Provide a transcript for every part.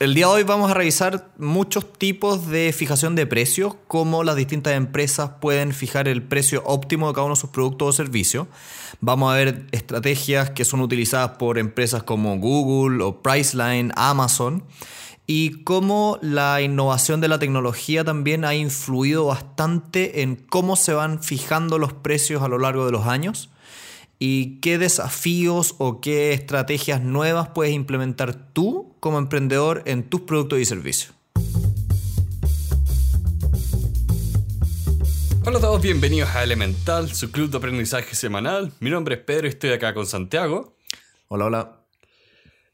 El día de hoy vamos a revisar muchos tipos de fijación de precios, cómo las distintas empresas pueden fijar el precio óptimo de cada uno de sus productos o servicios. Vamos a ver estrategias que son utilizadas por empresas como Google o Priceline, Amazon, y cómo la innovación de la tecnología también ha influido bastante en cómo se van fijando los precios a lo largo de los años y qué desafíos o qué estrategias nuevas puedes implementar tú como emprendedor en tus productos y servicios. Hola a todos, bienvenidos a Elemental, su club de aprendizaje semanal. Mi nombre es Pedro y estoy acá con Santiago. Hola, hola.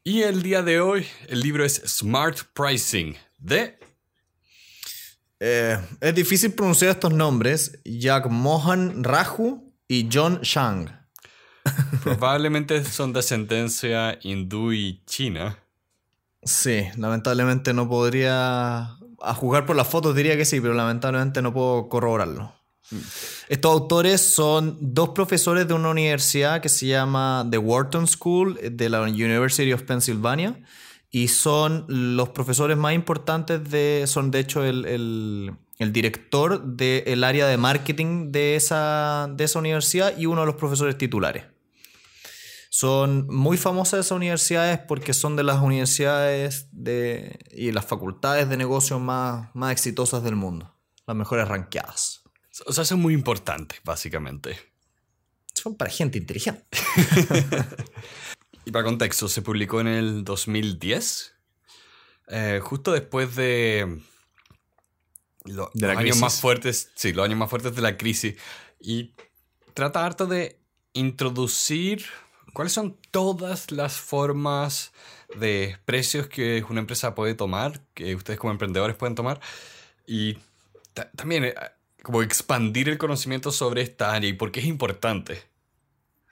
Y el día de hoy el libro es Smart Pricing de... Eh, es difícil pronunciar estos nombres, Jack Mohan Raju y John Shang. Probablemente son de ascendencia hindú y china. Sí, lamentablemente no podría. A jugar por las fotos diría que sí, pero lamentablemente no puedo corroborarlo. Estos autores son dos profesores de una universidad que se llama The Wharton School de la University of Pennsylvania y son los profesores más importantes de, son de hecho el, el, director del área de marketing de esa, de esa universidad y uno de los profesores titulares. Son muy famosas esas universidades porque son de las universidades de, y las facultades de negocios más, más exitosas del mundo. Las mejores ranqueadas. O sea, son muy importantes, básicamente. Son para gente inteligente. y para contexto, se publicó en el 2010, eh, justo después de, los años más fuertes, sí, los años más fuertes de la crisis. Y trata harto de introducir ¿Cuáles son todas las formas de precios que una empresa puede tomar, que ustedes como emprendedores pueden tomar? Y también eh, como expandir el conocimiento sobre esta área y por qué es importante.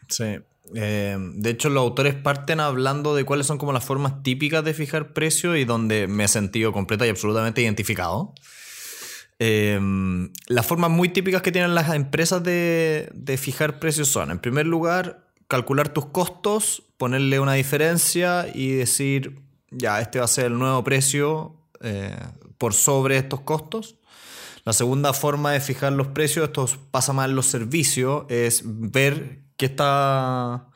Sí. Eh, de hecho, los autores parten hablando de cuáles son como las formas típicas de fijar precios y donde me he sentido completa y absolutamente identificado. Eh, las formas muy típicas que tienen las empresas de, de fijar precios son, en primer lugar, calcular tus costos, ponerle una diferencia y decir, ya, este va a ser el nuevo precio eh, por sobre estos costos. La segunda forma de fijar los precios, esto pasa más en los servicios, es ver qué está,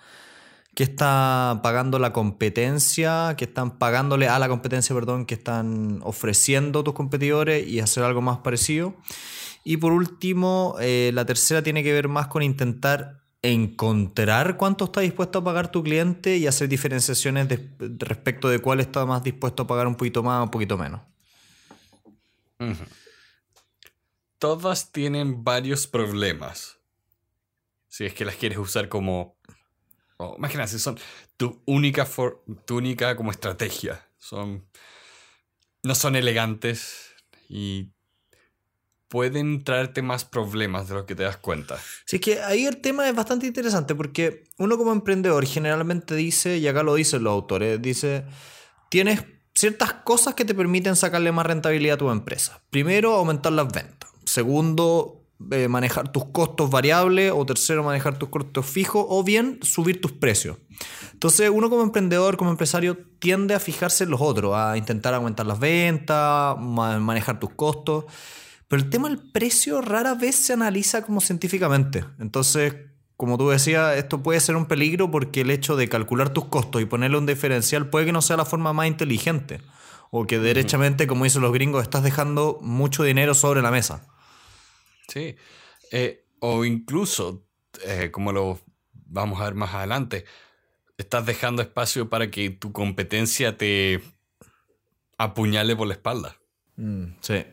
qué está pagando la competencia, qué están pagándole a la competencia, perdón, que están ofreciendo tus competidores y hacer algo más parecido. Y por último, eh, la tercera tiene que ver más con intentar encontrar cuánto está dispuesto a pagar tu cliente y hacer diferenciaciones respecto de cuál está más dispuesto a pagar un poquito más o un poquito menos. Todas tienen varios problemas. Si es que las quieres usar como... imagínate, son tu única, tu única como estrategia. Son, no son elegantes y pueden traerte más problemas de lo que te das cuenta. Sí, es que ahí el tema es bastante interesante porque uno como emprendedor generalmente dice, y acá lo dicen los autores, dice, tienes ciertas cosas que te permiten sacarle más rentabilidad a tu empresa. Primero, aumentar las ventas. Segundo, eh, manejar tus costos variables. O tercero, manejar tus costos fijos. O bien, subir tus precios. Entonces, uno como emprendedor, como empresario, tiende a fijarse en los otros, a intentar aumentar las ventas, manejar tus costos. Pero el tema del precio rara vez se analiza como científicamente. Entonces, como tú decías, esto puede ser un peligro porque el hecho de calcular tus costos y ponerle un diferencial puede que no sea la forma más inteligente. O que derechamente, como dicen los gringos, estás dejando mucho dinero sobre la mesa. Sí. Eh, o incluso, eh, como lo vamos a ver más adelante, estás dejando espacio para que tu competencia te apuñale por la espalda. Mm, sí.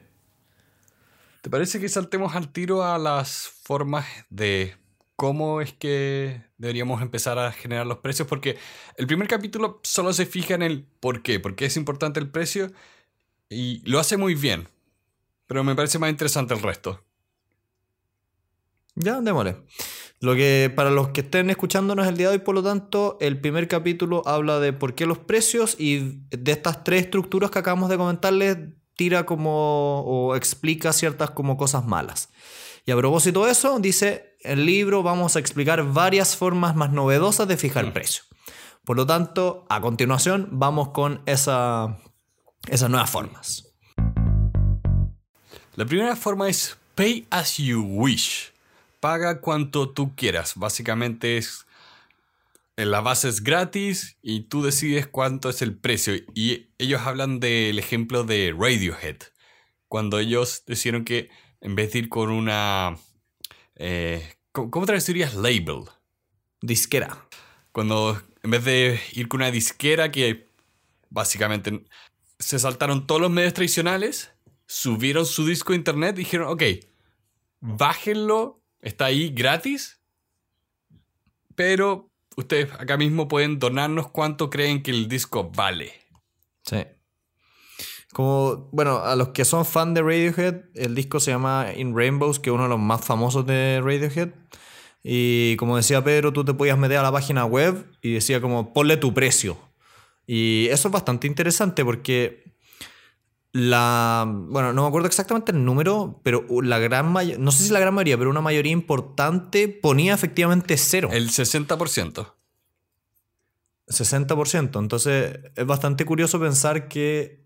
¿Te parece que saltemos al tiro a las formas de cómo es que deberíamos empezar a generar los precios? Porque el primer capítulo solo se fija en el por qué, por qué es importante el precio y lo hace muy bien. Pero me parece más interesante el resto. Ya, démosle. Lo que para los que estén escuchándonos el día de hoy, por lo tanto, el primer capítulo habla de por qué los precios y de estas tres estructuras que acabamos de comentarles tira como o explica ciertas como cosas malas. Y a propósito de eso, dice, el libro vamos a explicar varias formas más novedosas de fijar el mm. precio. Por lo tanto, a continuación vamos con esa, esas nuevas formas. La primera forma es pay as you wish. Paga cuanto tú quieras. Básicamente es la base es gratis y tú decides cuánto es el precio. Y ellos hablan del ejemplo de Radiohead, cuando ellos decidieron que en vez de ir con una... Eh, ¿Cómo traducirías label? Disquera. Cuando en vez de ir con una disquera que básicamente se saltaron todos los medios tradicionales, subieron su disco a internet y dijeron, ok, bájenlo, está ahí gratis, pero ustedes acá mismo pueden donarnos cuánto creen que el disco vale. Sí. Como, bueno, a los que son fan de Radiohead, el disco se llama In Rainbows, que es uno de los más famosos de Radiohead. Y como decía Pedro, tú te podías meter a la página web y decía como, ponle tu precio. Y eso es bastante interesante porque la. Bueno, no me acuerdo exactamente el número, pero la gran mayoría. No sé si la gran mayoría, pero una mayoría importante ponía efectivamente cero. El 60%. 60%. Entonces es bastante curioso pensar que.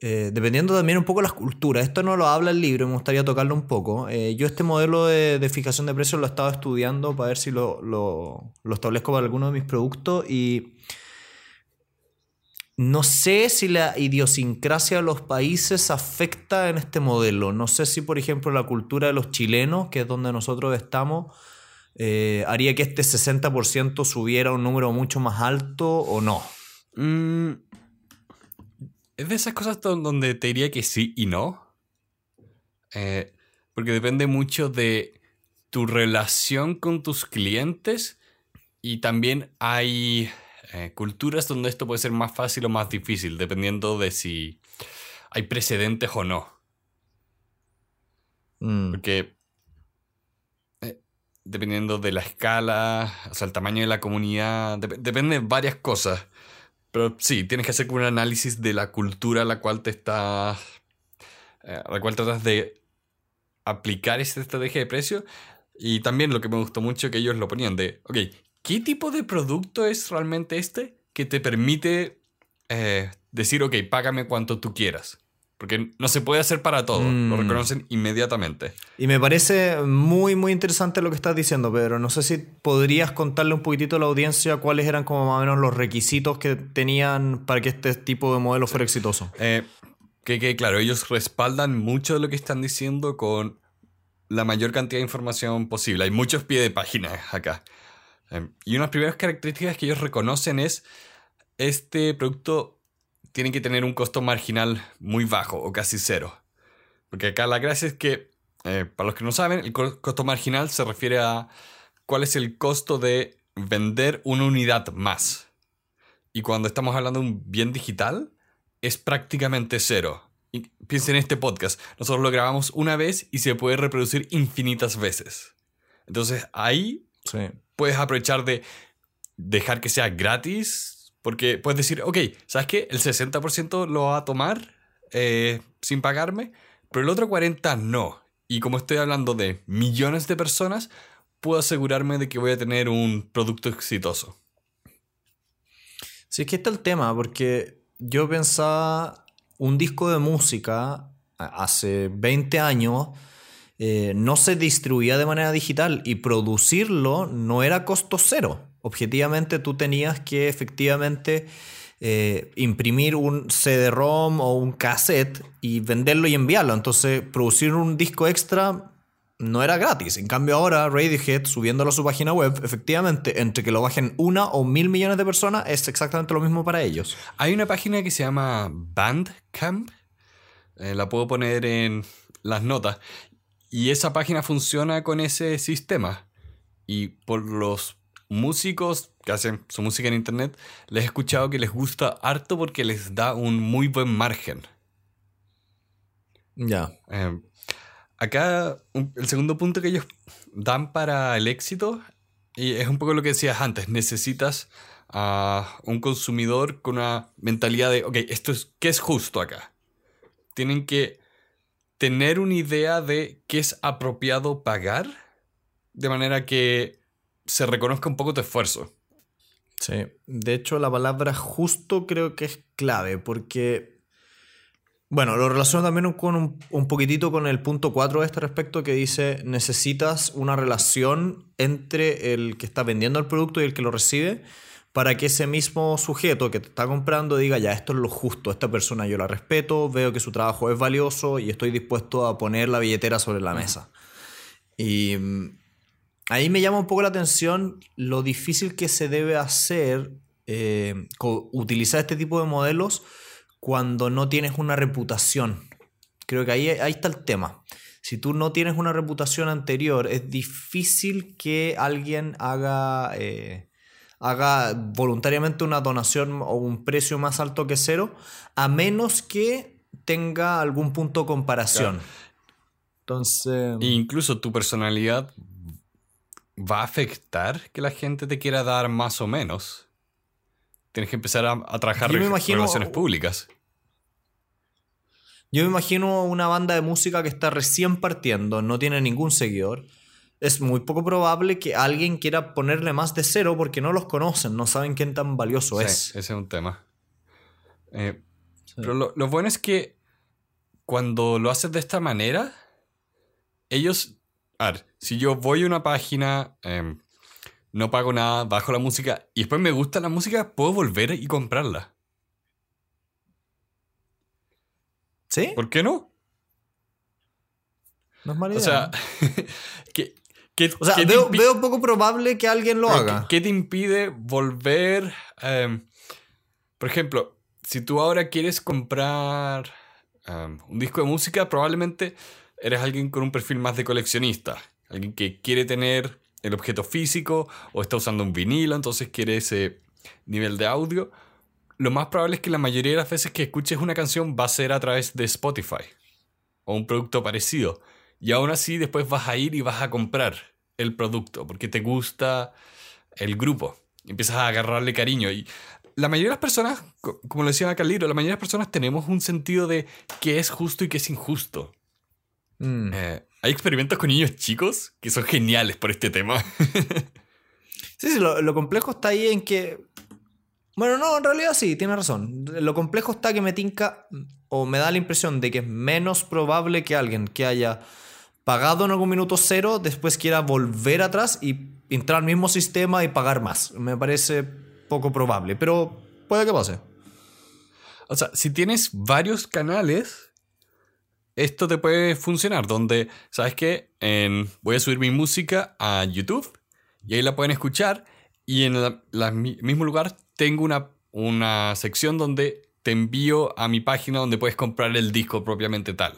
Eh, dependiendo también un poco de las culturas, esto no lo habla el libro, me gustaría tocarlo un poco. Eh, yo este modelo de, fijación de precios lo he estado estudiando para ver si lo, lo, lo establezco para alguno de mis productos y no sé si la idiosincrasia de los países afecta en este modelo. No sé si, por ejemplo, la cultura de los chilenos, que es donde nosotros estamos, eh, haría que este 60% subiera a un número mucho más alto o no. Mm, es de esas cosas donde te diría que sí y no. Eh, porque depende mucho de tu relación con tus clientes y también hay eh, culturas donde esto puede ser más fácil o más difícil, dependiendo de si hay precedentes o no. Mm. Porque eh, dependiendo de la escala, o sea, el tamaño de la comunidad, depende de varias cosas. Pero sí, tienes que hacer un análisis de la cultura a la cual te estás. Eh, a la cual tratas de aplicar esta estrategia de precio. Y también lo que me gustó mucho que ellos lo ponían de, ok, ¿qué tipo de producto es realmente este que te permite eh, decir, ok, págame cuanto tú quieras? Porque no se puede hacer para todo, lo mm. reconocen inmediatamente. Y me parece muy, muy interesante lo que estás diciendo, Pedro. No sé si podrías contarle un poquitito a la audiencia cuáles eran como más o menos los requisitos que tenían para que este tipo de modelo fuera exitoso. Eh, que, que claro, ellos respaldan mucho de lo que están diciendo con la mayor cantidad de información posible. Hay muchos pie de página acá. Em, y una de las primeras características que ellos reconocen es este producto tiene que tener un costo marginal muy bajo o casi cero. Porque acá la gracia es que, eh, para los que no saben, el costo marginal se refiere a cuál es el costo de vender una unidad más. Y cuando estamos hablando de un bien digital, es prácticamente cero. Piensen en este podcast. Nosotros lo grabamos una vez y se puede reproducir infinitas veces. Entonces ahí puedes aprovechar de dejar que sea gratis, porque puedes decir, ok, ¿sabes qué? El 60% lo va a tomar eh, sin pagarme, pero el otro 40% no. Y como estoy hablando de millones de personas, puedo asegurarme de que voy a tener un producto exitoso. Sí, es que está el tema, porque yo pensaba un disco de música hace 20 años eh, no se distribuía de manera digital y producirlo no era costo cero. Objetivamente tú tenías que efectivamente eh, imprimir un CD-ROM o un cassette y venderlo y enviarlo. Entonces producir un disco extra no era gratis. En cambio ahora Radiohead subiéndolo a su página web, efectivamente, entre que lo bajen una o mil millones de personas es exactamente lo mismo para ellos. Hay una página que se llama Bandcamp. Eh, la puedo poner en las notas. Y esa página funciona con ese sistema. Y por los músicos que hacen su música en internet, les he escuchado que les gusta harto porque les da un muy buen margen. Ya. Eh, acá, el segundo punto que ellos dan para el éxito, y es un poco lo que decías antes, necesitas a un consumidor con una mentalidad de, ok, esto es, ¿qué es justo acá? Tienen que tener una idea de qué es apropiado pagar, de manera que se reconozca un poco tu esfuerzo. Sí, de hecho la palabra justo creo que es clave, porque Bueno, lo relaciono también con un, poquitito con el punto 4 de este respecto que dice necesitas una relación entre el que está vendiendo el producto y el que lo recibe para que ese mismo sujeto que te está comprando diga, ya, esto es lo justo, esta persona yo la respeto, veo que su trabajo es valioso y estoy dispuesto a poner la billetera sobre la mesa. Y mm, ahí me llama un poco la atención lo difícil que se debe hacer eh, utilizar este tipo de modelos cuando no tienes una reputación. Creo que ahí, ahí está el tema. Si tú no tienes una reputación anterior, es difícil que alguien haga, eh, haga voluntariamente una donación o un precio más alto que cero, a menos que tenga algún punto de comparación. Entonces. E incluso tu personalidad va a afectar que la gente te quiera dar más o menos. Tienes que empezar a, trabajar en relaciones públicas. Yo me imagino una banda de música que está recién partiendo, no tiene ningún seguidor. Es muy poco probable que alguien quiera ponerle más de cero porque no los conocen, no saben quién tan valioso es. Ese es un tema. Eh, pero lo, lo, bueno es que cuando lo haces de esta manera, ellos. A ver, si yo voy a una página, em, no pago nada, bajo la música y después me gusta la música, puedo volver y comprarla. ¿Sí? ¿Por qué no? No es mala idea. O sea, o sea veo, poco probable que alguien lo haga. ¿Qué te impide volver? Em, por ejemplo, si tú ahora quieres comprar em, un disco de música, probablemente eres alguien con un perfil más de coleccionista. Alguien que quiere tener el objeto físico o está usando un vinilo, entonces quiere ese nivel de audio lo más probable es que la mayoría de las veces que escuches una canción va a ser a través de Spotify o un producto parecido. Y aún así después vas a ir y vas a comprar el producto porque te gusta el grupo. empiezas a agarrarle cariño. Y la mayoría de las personas, como lo decía Caliro, la mayoría de las personas tenemos un sentido de qué es justo y qué es injusto. Mm. Eh, hay experimentos con niños chicos que son geniales por este tema. sí, sí, lo complejo está ahí en que bueno, no, en realidad sí, tiene razón. Lo complejo está que me tinca o me da la impresión de que es menos probable que alguien que haya pagado en algún minuto cero después quiera volver atrás y entrar al mismo sistema y pagar más. Me parece poco probable, pero puede que pase. O sea, si tienes varios canales, esto te puede funcionar. Donde, ¿sabes qué? voy a subir mi música a YouTube y ahí la pueden escuchar. Y en el mismo lugar tengo una, una sección donde te envío a mi página donde puedes comprar el disco propiamente tal.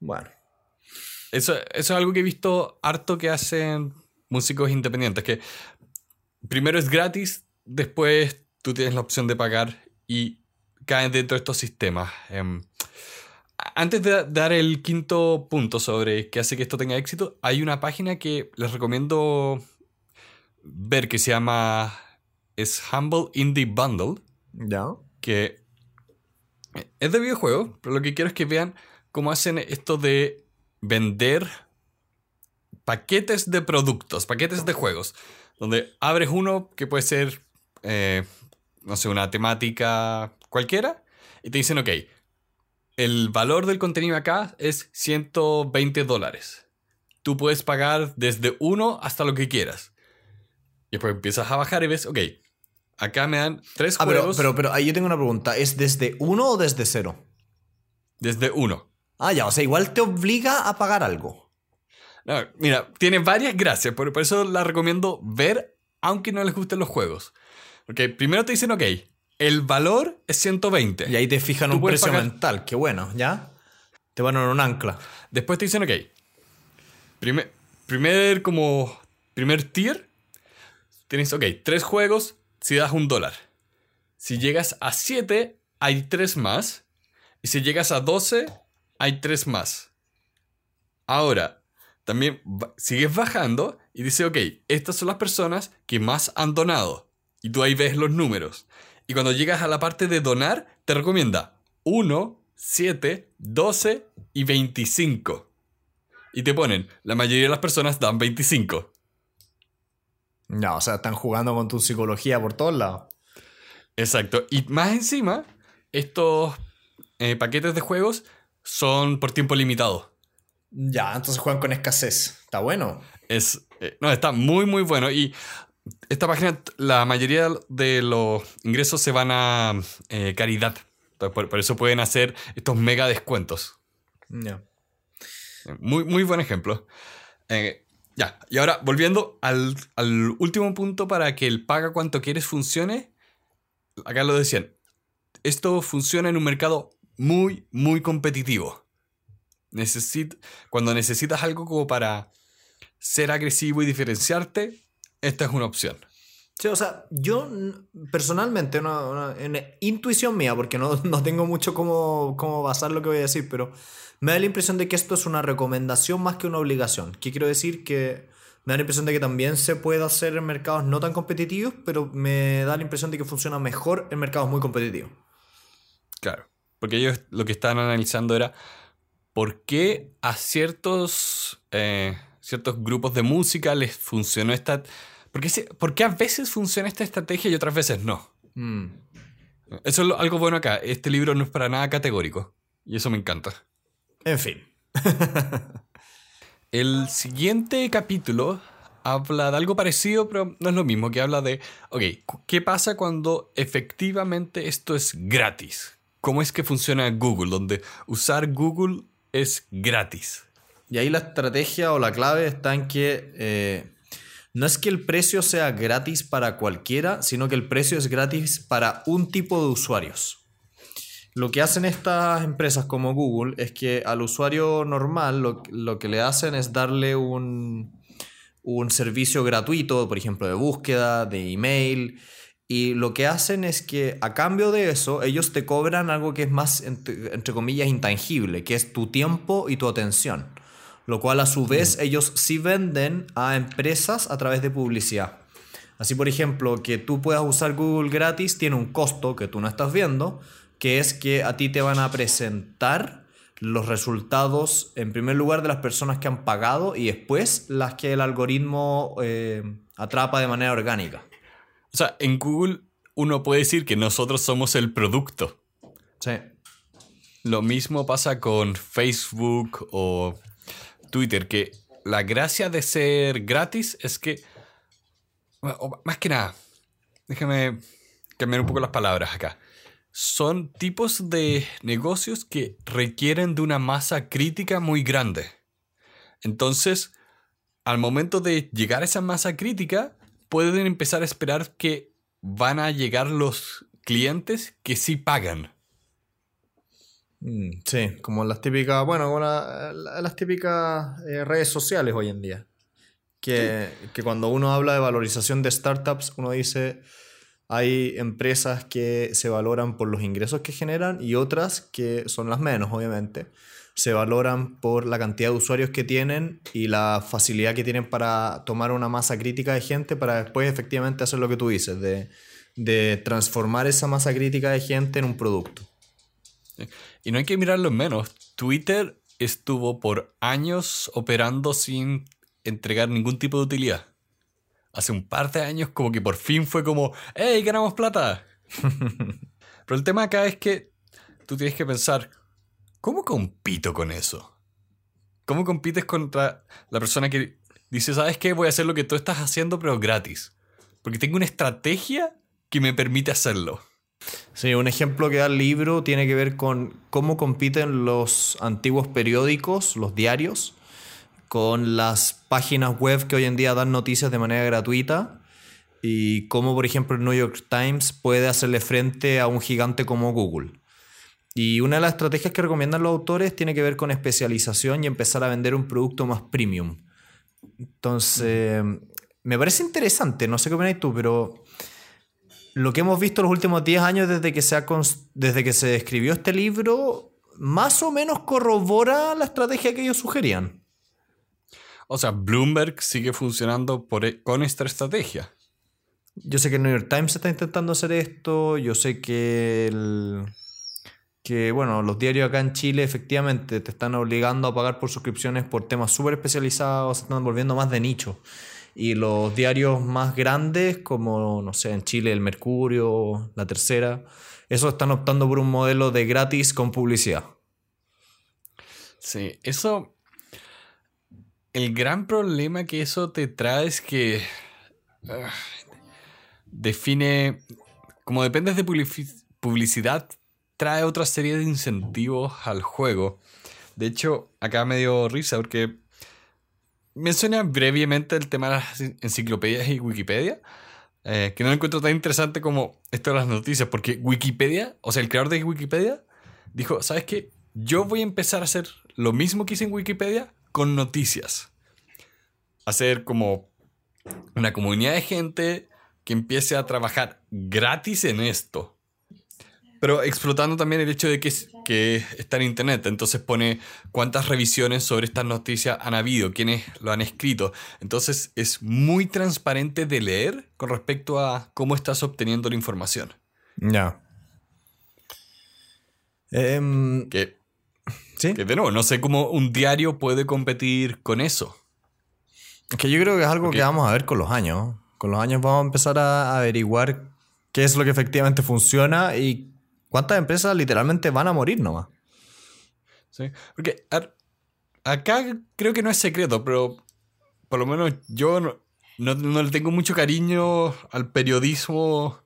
Bueno. Eso, es algo que he visto harto que hacen músicos independientes, que primero es gratis, después tú tienes la opción de pagar y caen dentro de estos sistemas. Em, antes de dar el quinto punto sobre qué hace que esto tenga éxito, hay una página que les recomiendo ver que se llama es Humble Indie Bundle. Ya. Que es de videojuego, pero lo que quiero es que vean cómo hacen esto de vender paquetes de productos, paquetes de juegos, donde abres uno que puede ser, eh, no sé, una temática cualquiera, y te dicen, ok, el valor del contenido acá es 120 dólares. Tú puedes pagar desde uno hasta lo que quieras. Y después empiezas a bajar y ves, ok, Acá me dan tres ah, juegos. Pero, pero, ahí yo tengo una pregunta. ¿Es desde uno o desde cero? Desde uno. Ah, ya, o sea, igual te obliga a pagar algo. No, mira, tiene varias gracias, por, por eso la recomiendo ver, aunque no les gusten los juegos. Porque primero te dicen, ok, el valor es 120. Y ahí te fijan un precio mental, qué bueno, ¿ya? Te van a un ancla. Después te dicen, ok, primer, primer como, primer tier, tienes, ok, tres juegos, si das un dólar. Si llegas a 7, hay 3 más. Y si llegas a 12, hay 3 más. Ahora, también sigues bajando y dice, ok, estas son las personas que más han donado. Y tú ahí ves los números. Y cuando llegas a la parte de donar, te recomienda 1, 7, 12 y 25. Y te ponen, la mayoría de las personas dan 25. No, o sea, están jugando con tu psicología por todos lados. Exacto. Y más encima, estos eh, paquetes de juegos son por tiempo limitado. Ya, entonces juegan con escasez. Está bueno. Es, eh, no, está muy, muy bueno. Y esta página, la mayoría de los ingresos se van a eh, caridad. por, eso pueden hacer estos mega descuentos. Ya. Muy, muy buen ejemplo. ya, y ahora volviendo al, al último punto para que el paga cuanto quieres funcione. Acá lo decían. Esto funciona en un mercado muy, muy competitivo. cuando necesitas algo como para ser agresivo y diferenciarte, esta es una opción. Sí, o sea, yo personalmente, en intuición mía, porque no, tengo mucho cómo, cómo basar lo que voy a decir, pero me da la impresión de que esto es una recomendación más que una obligación. ¿Qué quiero decir? Que me da la impresión de que también se puede hacer en mercados no tan competitivos, pero me da la impresión de que funciona mejor en mercados muy competitivos. Claro. Porque ellos lo que estaban analizando era por qué a ciertos, eh, ciertos grupos de música les funcionó esta... ¿Por qué, a veces funciona esta estrategia y otras veces no? Mm. Eso es algo bueno acá. Este libro no es para nada categórico. Y eso me encanta. En fin. El siguiente capítulo habla de algo parecido, pero no es lo mismo, que habla de, ok, ¿qué pasa cuando efectivamente esto es gratis? Cómo es que funciona Google, donde usar Google es gratis. Y ahí la estrategia o la clave está en que eh, no es que el precio sea gratis para cualquiera, sino que el precio es gratis para un tipo de usuarios. Lo que hacen estas empresas como Google es que al usuario normal lo, que le hacen es darle un, un servicio gratuito, por ejemplo, de búsqueda, de email, y lo que hacen es que a cambio de eso, ellos te cobran algo que es más, entre, comillas, intangible, que es tu tiempo y tu atención. Lo cual a su vez mm. ellos sí venden a empresas a través de publicidad. Así, por ejemplo, que tú puedas usar Google gratis tiene un costo que tú no estás viendo, que es que a ti te van a presentar los resultados, en primer lugar, de las personas que han pagado y después las que el algoritmo eh, atrapa de manera orgánica. O sea, en Google uno puede decir que nosotros somos el producto. Sí. Lo mismo pasa con Facebook o Twitter, que la gracia de ser gratis es que, más que nada, déjame cambiar un poco las palabras acá. Son tipos de negocios que requieren de una masa crítica muy grande. Entonces, al momento de llegar a esa masa crítica, pueden empezar a esperar que van a llegar los clientes que sí pagan. Mm, sí, como las típicas, bueno, como las típicas eh, redes sociales hoy en día. Que, que, cuando uno habla de valorización de startups, uno dice, hay empresas que se valoran por los ingresos que generan y otras que son las menos, obviamente se valoran por la cantidad de usuarios que tienen y la facilidad que tienen para tomar una masa crítica de gente para después efectivamente hacer lo que tú dices, de, transformar esa masa crítica de gente en un producto. Y no hay que mirarlo menos. Twitter estuvo por años operando sin entregar ningún tipo de utilidad. Hace un par de años como que por fin fue como, ¡Hey, ganamos plata! Pero el tema acá es que tú tienes que pensar, ¿Cómo compito con eso? ¿Cómo compites contra la persona que dice, sabes qué, voy a hacer lo que tú estás haciendo, pero gratis? Porque tengo una estrategia que me permite hacerlo. Sí, un ejemplo que da el libro tiene que ver con cómo compiten los antiguos periódicos, los diarios, con las páginas web que hoy en día dan noticias de manera gratuita y cómo, por ejemplo, el New York Times puede hacerle frente a un gigante como Google. Y una de las estrategias que recomiendan los autores tiene que ver con especialización y empezar a vender un producto más premium. Entonces, me parece interesante, no sé qué opináis tú, pero lo que hemos visto los últimos 10 años desde que, se desde que se escribió este libro, más o menos corrobora la estrategia que ellos sugerían. O sea, Bloomberg sigue funcionando por, e, con esta estrategia. Yo sé que el New York Times está intentando hacer esto, yo sé que el que, bueno, los diarios acá en Chile efectivamente te están obligando a pagar por suscripciones por temas súper especializados, están volviendo más de nicho. Y los diarios más grandes, como, no sé, en Chile el Mercurio, la Tercera, eso están optando por un modelo de gratis con publicidad. Sí, eso... El gran problema que eso te trae es que... Ah, define... Como dependes de publicidad, trae otra serie de incentivos al juego. De hecho, acá me dio risa porque menciona brevemente el tema de las enciclopedias y Wikipedia, eh, que no lo encuentro tan interesante como esto de las noticias, porque Wikipedia, o sea, el creador de Wikipedia, dijo, ¿sabes qué? Yo voy a empezar a hacer lo mismo que hice en Wikipedia con noticias. Hacer como una comunidad de gente que empiece a trabajar gratis en esto. Pero explotando también el hecho de que, que está en internet. Entonces pone cuántas revisiones sobre estas noticias han habido, quiénes lo han escrito. Entonces es muy transparente de leer con respecto a cómo estás obteniendo la información. Ya. Em, que, ¿Sí? que de nuevo, no sé cómo un diario puede competir con eso. Es que yo creo que es algo que vamos a ver con los años. Con los años vamos a empezar a averiguar qué es lo que efectivamente funciona y ¿Cuántas empresas literalmente van a morir nomás? Sí, porque acá creo que no es secreto, pero por lo menos yo no, le tengo mucho cariño al periodismo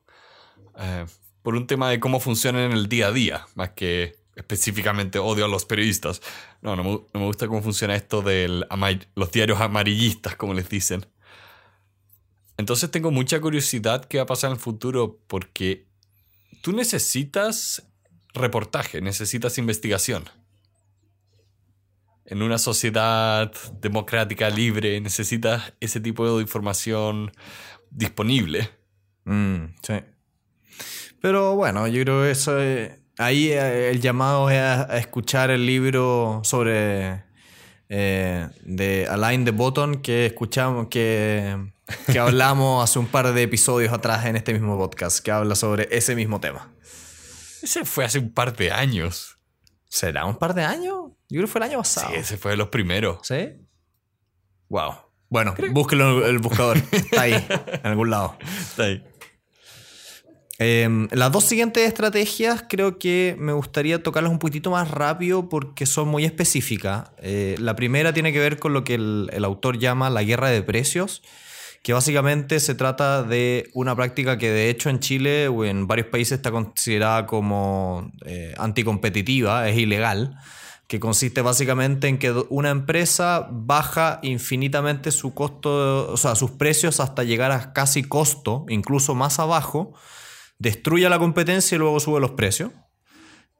eh, por un tema de cómo funciona en el día a día, más que específicamente odio a los periodistas. No, no me, gusta cómo funciona esto de los diarios amarillistas, como les dicen. Entonces tengo mucha curiosidad qué va a pasar en el futuro porque tú necesitas reportaje, necesitas investigación. En una sociedad democrática libre necesitas ese tipo de información disponible. Mm, sí. Pero bueno, yo creo que eso ahí eh, el llamado es a, escuchar el libro sobre eh, de Align the Button que escuchamos que que hablamos hace un par de episodios atrás en este mismo podcast, que habla sobre ese mismo tema. Ese fue hace un par de años. ¿Será un par de años? Yo creo que fue el año pasado. Sí, ese fue de los primeros. ¿Sí? Wow. Bueno, búsquelo en el buscador. Está ahí, en algún lado. Está ahí. Em, las dos siguientes estrategias creo que me gustaría tocarlas un poquitito más rápido porque son muy específicas. Eh, la primera tiene que ver con lo que el, el autor llama la guerra de precios que básicamente se trata de una práctica que de hecho en Chile o en varios países está considerada como eh, anticompetitiva, es ilegal, que consiste básicamente en que una empresa baja infinitamente su costo, o sea, sus precios hasta llegar a casi costo, incluso más abajo, destruye la competencia y luego sube los precios.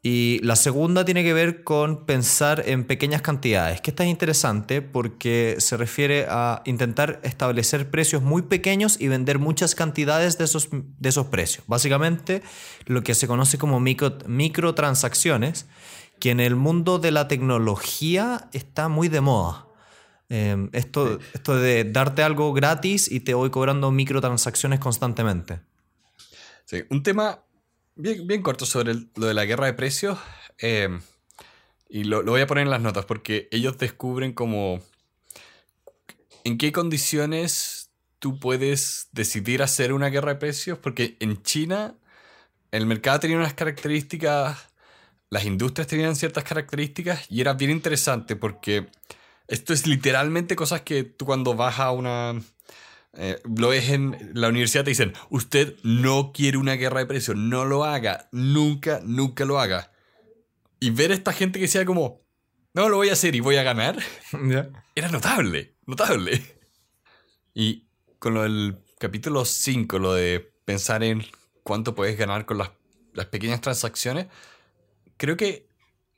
Y la segunda tiene que ver con pensar en pequeñas cantidades, que esta es interesante porque se refiere a intentar establecer precios muy pequeños y vender muchas cantidades de esos, de esos precios. Básicamente lo que se conoce como micro, microtransacciones, que en el mundo de la tecnología está muy de moda. Em, esto, esto de darte algo gratis y te voy cobrando microtransacciones constantemente. Sí, un tema bien, corto sobre lo de la guerra de precios. Eh, y lo, voy a poner en las notas porque ellos descubren como en qué condiciones tú puedes decidir hacer una guerra de precios. Porque en China el mercado tenía unas características, las industrias tenían ciertas características y era bien interesante porque esto es literalmente cosas que tú cuando vas a una eh, lo ves en la universidad, te dicen, usted no quiere una guerra de precios, no lo haga, nunca, nunca lo haga. Y ver a esta gente que sea como, no lo voy a hacer y voy a ganar, era notable, notable. Y con lo del capítulo 5, lo de pensar en cuánto puedes ganar con las, pequeñas transacciones, creo que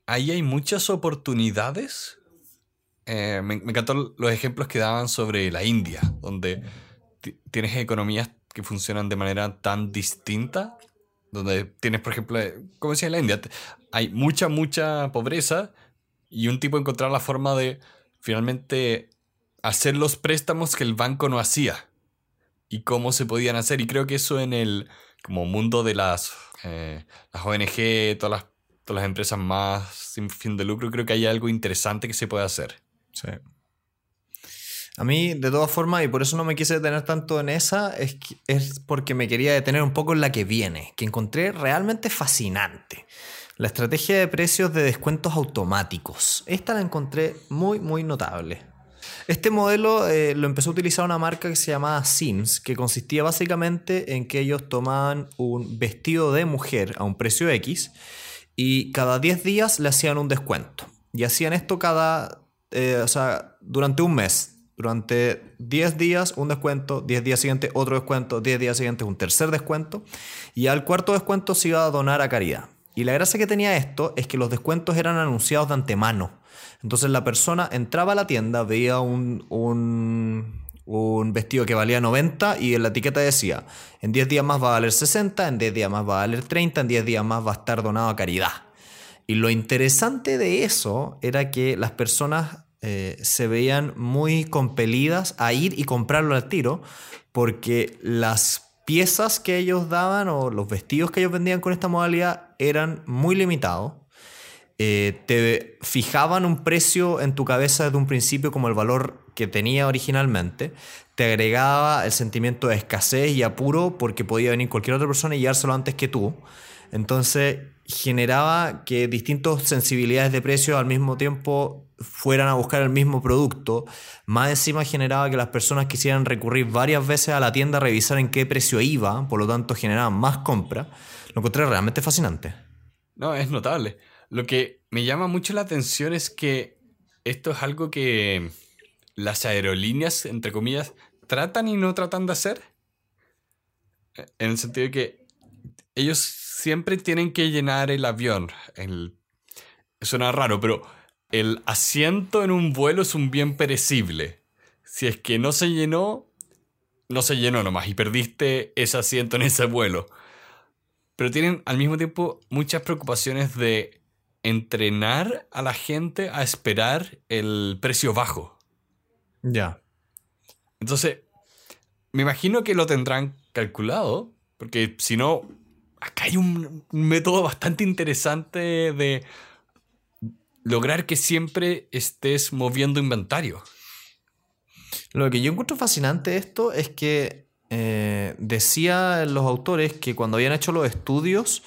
ahí hay muchas oportunidades. Eh, me, me encantó los ejemplos que daban sobre la India, donde tienes economías que funcionan de manera tan distinta, donde tienes, por ejemplo, como decía en la India, hay mucha, mucha pobreza y un tipo encontrar la forma de finalmente hacer los préstamos que el banco no hacía y cómo se podían hacer. Y creo que eso en el como mundo de las, eh, las ONG, todas las, todas las empresas más sin fin de lucro, creo que hay algo interesante que se puede hacer. Sí. A mí, de todas formas, y por eso no me quise detener tanto en esa, es, es porque me quería detener un poco en la que viene, que encontré realmente fascinante. La estrategia de precios de descuentos automáticos. Esta la encontré muy, muy notable. Este modelo eh, lo empezó a utilizar una marca que se llamaba Sims, que consistía básicamente en que ellos tomaban un vestido de mujer a un precio X y cada 10 días le hacían un descuento. Y hacían esto cada, eh, o sea, durante un mes. Durante 10 días un descuento, 10 días siguientes otro descuento, 10 días siguientes un tercer descuento y al cuarto descuento se iba a donar a caridad. Y la gracia que tenía esto es que los descuentos eran anunciados de antemano. Entonces la persona entraba a la tienda, veía un, un, vestido que valía 90 y en la etiqueta decía, en 10 días más va a valer 60, en 10 días más va a valer 30, en 10 días más va a estar donado a caridad. Y lo interesante de eso era que las personas eh, se veían muy compelidas a ir y comprarlo al tiro porque las piezas que ellos daban o los vestidos que ellos vendían con esta modalidad eran muy limitados eh, te fijaban un precio en tu cabeza desde un principio como el valor que tenía originalmente, te agregaba el sentimiento de escasez y apuro porque podía venir cualquier otra persona y llevárselo antes que tú. Entonces generaba que distintas sensibilidades de precio al mismo tiempo fueran a buscar el mismo producto. Más encima generaba que las personas quisieran recurrir varias veces a la tienda a revisar en qué precio iba, por lo tanto generaban más compra. Lo encontré realmente fascinante. No, es notable. Lo que me llama mucho la atención es que esto es algo que las aerolíneas, entre comillas, tratan y no tratan de hacer. En el sentido de que ellos siempre tienen que llenar el avión. El... Suena raro, pero el asiento en un vuelo es un bien perecible. Si es que no se llenó, no se llenó nomás y perdiste ese asiento en ese vuelo. Pero tienen al mismo tiempo muchas preocupaciones de entrenar a la gente a esperar el precio bajo. Ya. Entonces, me imagino que lo tendrán calculado, porque si no, acá hay un, método bastante interesante de lograr que siempre estés moviendo inventario. Lo que yo encuentro fascinante esto es que eh, decían los autores que cuando habían hecho los estudios,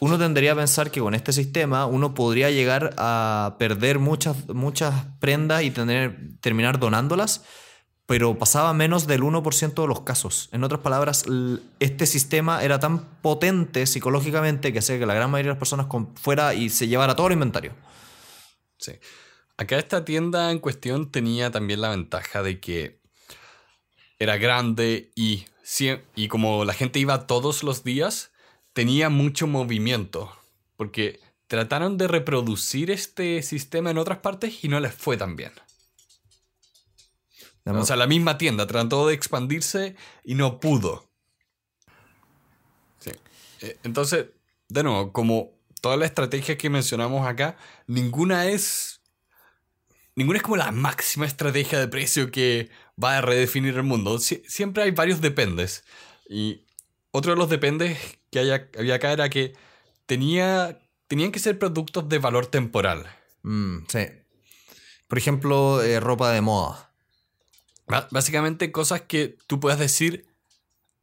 uno tendría a pensar que con este sistema uno podría llegar a perder muchas, muchas prendas y tener, terminar donándolas, pero pasaba menos del 1% de los casos. En otras palabras, este sistema era tan potente psicológicamente que hacía que la gran mayoría de las personas fuera y se llevara todo el inventario. Sí. Acá esta tienda en cuestión tenía también la ventaja de que era grande y, y como la gente iba todos los días, tenía mucho movimiento, porque trataron de reproducir este sistema en otras partes y no les fue tan bien. O sea, la misma tienda trató de expandirse y no pudo. Sí. Eh, entonces, de nuevo, como todas las estrategias que mencionamos acá, ninguna es. Ninguna es como la máxima estrategia de precio que va a redefinir el mundo. siempre hay varios dependes. Y otro de los dependes que había acá era que tenía, tenían que ser productos de valor temporal. Mm, sí. Por ejemplo, eh, ropa de moda. básicamente cosas que tú puedas decir,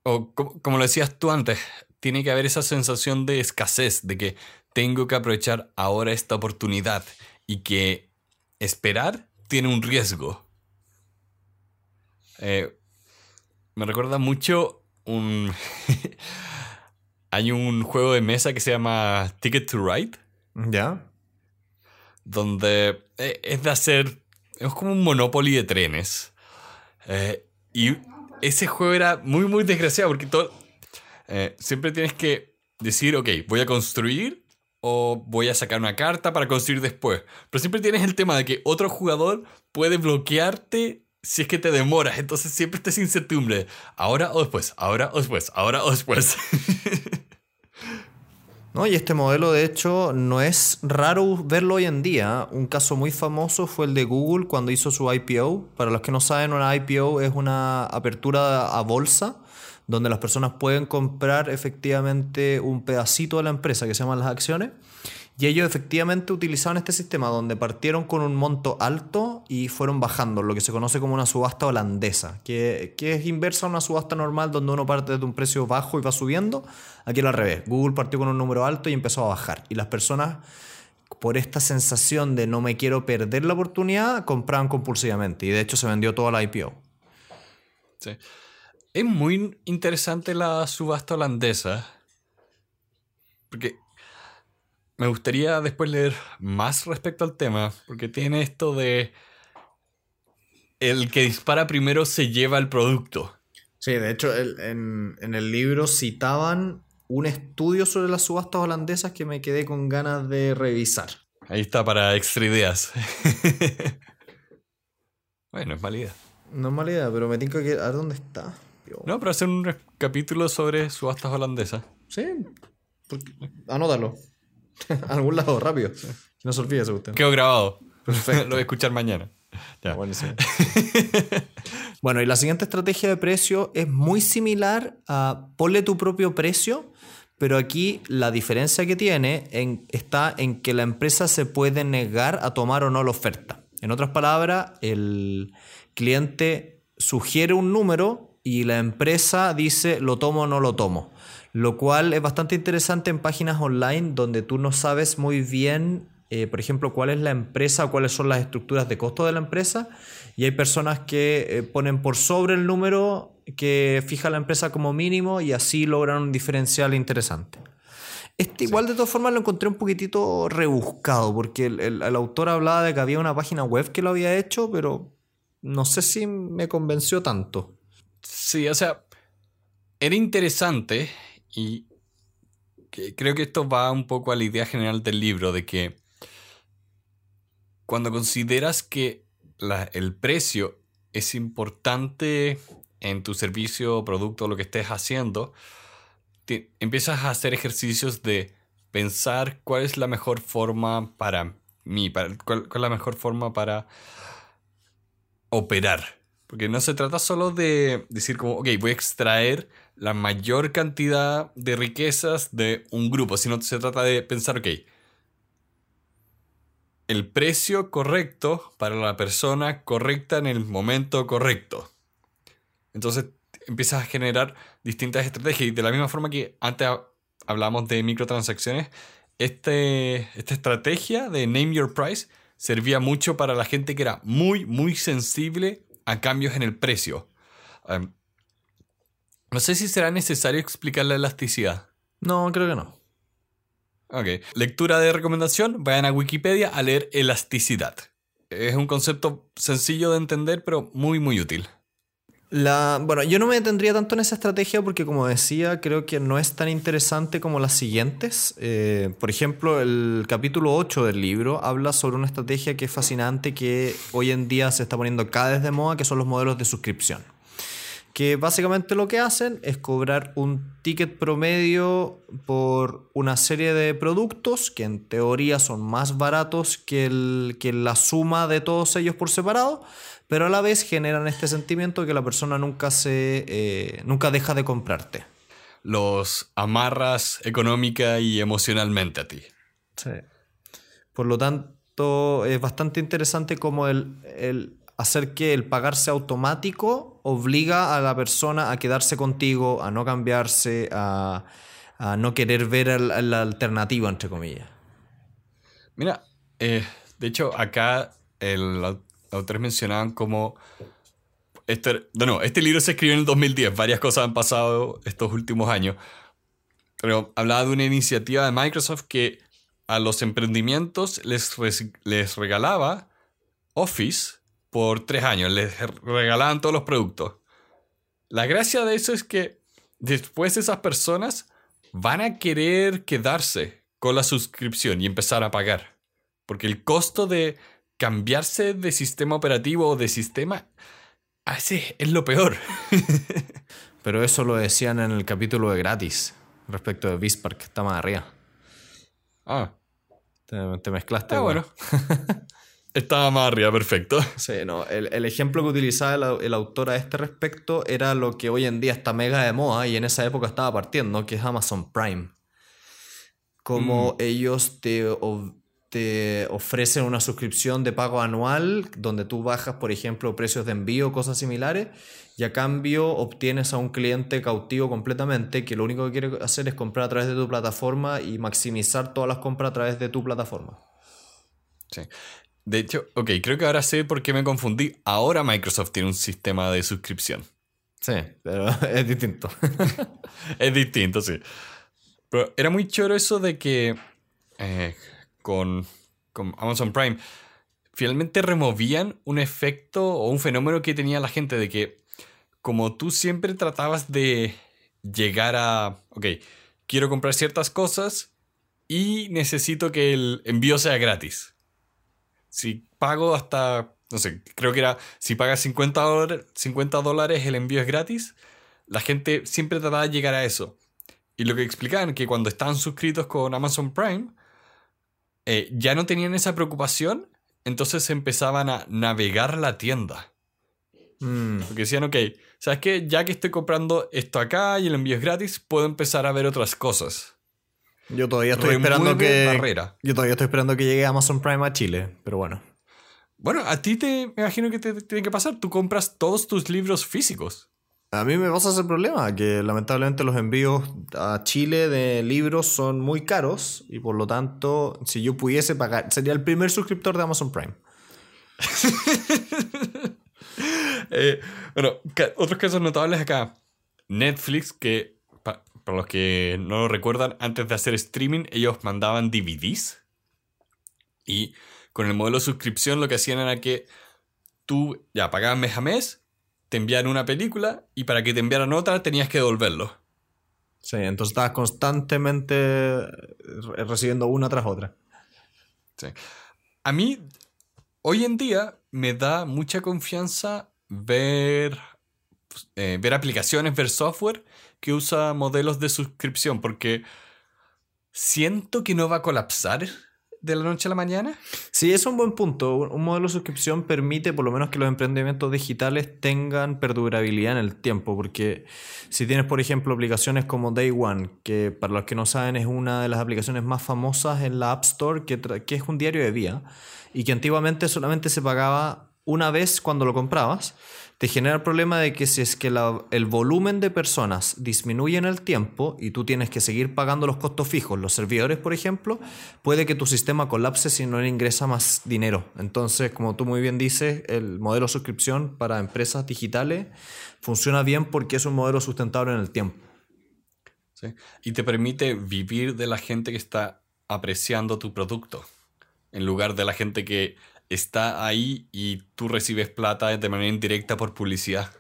o como, lo decías tú antes, tiene que haber esa sensación de escasez, de que tengo que aprovechar ahora esta oportunidad y que esperar tiene un riesgo. Eh, me recuerda mucho un... hay un juego de mesa que se llama Ticket to Ride. Ya. Donde eh, es de hacer. Es como un Monopoly de trenes. Eh, y ese juego era muy, muy desgraciado porque todo. Eh, siempre tienes que decir, ok, voy a construir o voy a sacar una carta para construir después. Pero siempre tienes el tema de que otro jugador puede bloquearte si es que te demoras. Entonces siempre estás incertidumbre. Ahora o después, ahora o después, ahora o después. No, y este modelo de hecho no es raro verlo hoy en día. Un caso muy famoso fue el de Google cuando hizo su IPO. Para los que no saben, una IPO es una apertura a bolsa donde las personas pueden comprar efectivamente un pedacito de la empresa que se llaman las acciones Y ellos efectivamente utilizaban este sistema donde partieron con un monto alto y fueron bajando, lo que se conoce como una subasta holandesa, que, que es inversa a una subasta normal donde uno parte de un precio bajo y va subiendo. Aquí era al revés. Google partió con un número alto y empezó a bajar. Y las personas, por esta sensación de no me quiero perder la oportunidad, compraban compulsivamente. Y de hecho se vendió toda la IPO. Sí. Es muy interesante la subasta holandesa. Porque me gustaría después leer más respecto al tema, porque tiene esto de el que dispara primero se lleva el producto. Sí, de hecho en, el libro citaban un estudio sobre las subastas holandesas que me quedé con ganas de revisar. Ahí está para extra ideas. bueno, es mala idea. No es mala idea, pero me tengo que... A ver dónde está. No, pero hacer un capítulo sobre subastas holandesas. Sí, anótalo. algún lado, rápido. No se olvide usted. Quedó grabado. Lo voy a escuchar mañana. Ya. bueno, y la siguiente estrategia de precio es muy similar a ponle tu propio precio, pero aquí la diferencia que tiene está en que la empresa se puede negar a tomar o no la oferta. En otras palabras, el cliente sugiere un número y la empresa dice lo tomo o no lo tomo lo cual es bastante interesante en páginas online donde tú no sabes muy bien, eh, por ejemplo, cuál es la empresa o cuáles son las estructuras de costo de la empresa. Y hay personas que eh, ponen por sobre el número que fija la empresa como mínimo y así logran un diferencial interesante. Este igual de todas formas lo encontré un poquitito rebuscado porque el, el autor hablaba de que había una página web que lo había hecho, pero no sé si me convenció tanto. Sí, o sea, era interesante y creo que esto va un poco a la idea general del libro, de que cuando consideras que el precio es importante en tu servicio producto lo que estés haciendo, empiezas a hacer ejercicios de pensar cuál es la mejor forma para mí, cuál, cuál es la mejor forma para operar. Porque no se trata solo de decir como, ok, voy a extraer la mayor cantidad de riquezas de un grupo, sino se trata de pensar, ok, el precio correcto para la persona correcta en el momento correcto. Entonces empiezas a generar distintas estrategias y de la misma forma que antes hablamos de microtransacciones, este, esta estrategia de Name Your Price servía mucho para la gente que era muy, muy sensible a cambios en el precio. Em, no sé si será necesario explicar la elasticidad. No, creo que no. Ok. Lectura de recomendación. Vayan a Wikipedia a leer elasticidad. Es un concepto sencillo de entender, pero muy, muy útil. La, bueno, yo no me detendría tanto en esa estrategia porque, como decía, creo que no es tan interesante como las siguientes. Eh, por ejemplo, el capítulo 8 del libro habla sobre una estrategia que es fascinante que hoy en día se está poniendo cada vez de moda, que son los modelos de suscripción que básicamente lo que hacen es cobrar un ticket promedio por una serie de productos que en teoría son más baratos que, el, que la suma de todos ellos por separado, pero a la vez generan este sentimiento de que la persona nunca, se, eh, nunca deja de comprarte. Los amarras económica y emocionalmente a ti. Sí. Por lo tanto, es bastante interesante como el, el hacer que el pagarse automático obliga a la persona a quedarse contigo, a no cambiarse, a, no querer ver la alternativa, entre comillas. Mira, eh, de hecho, acá el autores mencionaban como... Este, bueno, este libro se escribió en el 2010, varias cosas han pasado estos últimos años, pero hablaba de una iniciativa de Microsoft que a los emprendimientos les, les regalaba Office por tres años. Les regalaban todos los productos. La gracia de eso es que después esas personas van a querer quedarse con la suscripción y empezar a pagar. Porque el costo de cambiarse de sistema operativo o de sistema así es lo peor. Pero eso lo decían en el capítulo de gratis respecto de Bispark, que está más arriba. Ah. Te, mezclaste. Ah, bueno. Estaba más arriba, perfecto. Sí, no. El, ejemplo que utilizaba el, autor a este respecto era lo que hoy en día está mega de moda y en esa época estaba partiendo, que es Amazon Prime. como mm. ellos te, te ofrecen una suscripción de pago anual donde tú bajas, por ejemplo, precios de envío, cosas similares, y a cambio obtienes a un cliente cautivo completamente que lo único que quiere hacer es comprar a través de tu plataforma y maximizar todas las compras a través de tu plataforma. Sí. De hecho, ok, creo que ahora sé por qué me confundí. Ahora Microsoft tiene un sistema de suscripción. Sí, pero es distinto. es distinto, sí. Pero era muy choro eso de que eh, con, Amazon Prime, finalmente removían un efecto o un fenómeno que tenía la gente de que como tú siempre tratabas de llegar a, ok, quiero comprar ciertas cosas y necesito que el envío sea gratis. Si pago hasta, no sé, creo que era, si pagas 50 dólares, 50 dólares el envío es gratis, la gente siempre trataba de llegar a eso. Y lo que explicaban que cuando estaban suscritos con Amazon Prime, eh, ya no tenían esa preocupación, entonces empezaban a navegar la tienda. Mm. Porque decían, ok, ¿sabes qué? Ya que estoy comprando esto acá y el envío es gratis, puedo empezar a ver otras cosas. Yo todavía estoy esperando que. Barrera. Yo todavía estoy esperando que llegue Amazon Prime a Chile, pero bueno. Bueno, a ti te me imagino que te tiene que pasar. Tú compras todos tus libros físicos. A mí me pasa ese problema, que lamentablemente los envíos a Chile de libros son muy caros y por lo tanto, si yo pudiese pagar, sería el primer suscriptor de Amazon Prime. Eh, bueno, otros casos notables acá. Netflix, que para los que no lo recuerdan, antes de hacer streaming, ellos mandaban DVDs. Y con el modelo de suscripción lo que hacían era que tú ya pagabas mes a mes te envían una película y para que te enviaran otra tenías que devolverlo. Sí, entonces estabas constantemente recibiendo una tras otra. Sí. A mí, hoy en día, me da mucha confianza ver, eh, ver aplicaciones, ver software que usa modelos de suscripción, porque siento que no va a colapsar de la noche a la mañana? Sí, es un buen punto. Un modelo de suscripción permite por lo menos que los emprendimientos digitales tengan perdurabilidad en el tiempo, porque si tienes, por ejemplo, aplicaciones como Day One, que para los que no saben es una de las aplicaciones más famosas en la App Store, que, que es un diario de vía, y que antiguamente solamente se pagaba una vez cuando lo comprabas, te genera el problema de que si es que el volumen de personas disminuye en el tiempo y tú tienes que seguir pagando los costos fijos, los servidores, por ejemplo, puede que tu sistema colapse si no le ingresa más dinero. Entonces, como tú muy bien dices, el modelo de suscripción para empresas digitales funciona bien porque es un modelo sustentable en el tiempo. ¿Sí? Y te permite vivir de la gente que está apreciando tu producto, en lugar de la gente que está ahí y tú recibes plata de manera indirecta por publicidad.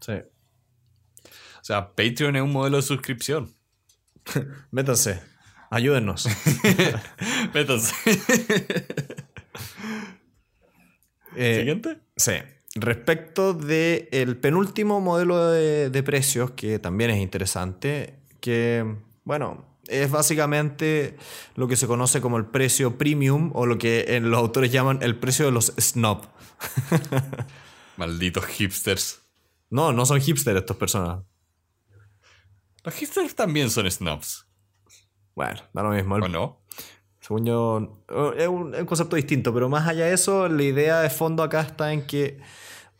Sí. O sea, Patreon es un modelo de suscripción. Métanse. Ayúdennos. Métanse. Eh, ¿Siguiente? Sí. Respecto del el penúltimo modelo de, de precios, que también es interesante, que, bueno, es básicamente lo que se conoce como el precio premium o lo que en los autores llaman el precio de los snob. Malditos hipsters. No, no son hipsters estas personas. Los hipsters también son snobs. Bueno, da lo mismo. ¿O no? Según yo, un, es un concepto distinto, pero más allá de eso, la idea de fondo acá está en que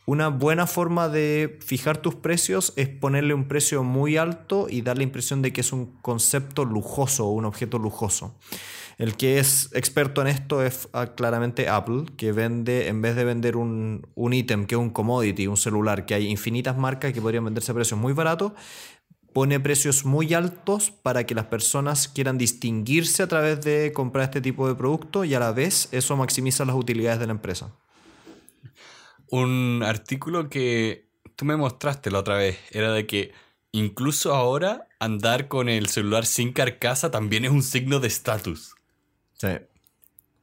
una buena forma de fijar tus precios es ponerle un precio muy alto y dar la impresión de que es un concepto lujoso un objeto lujoso. El que es experto en esto es ah, claramente Apple, que vende, en vez de vender un, ítem que es un commodity, un celular, que hay infinitas marcas que podrían venderse a precios muy baratos, pone precios muy altos para que las personas quieran distinguirse a través de comprar este tipo de producto y a la vez eso maximiza las utilidades de la empresa un artículo que tú me mostraste la otra vez. Era de que incluso ahora andar con el celular sin carcasa también es un signo de estatus. Sí.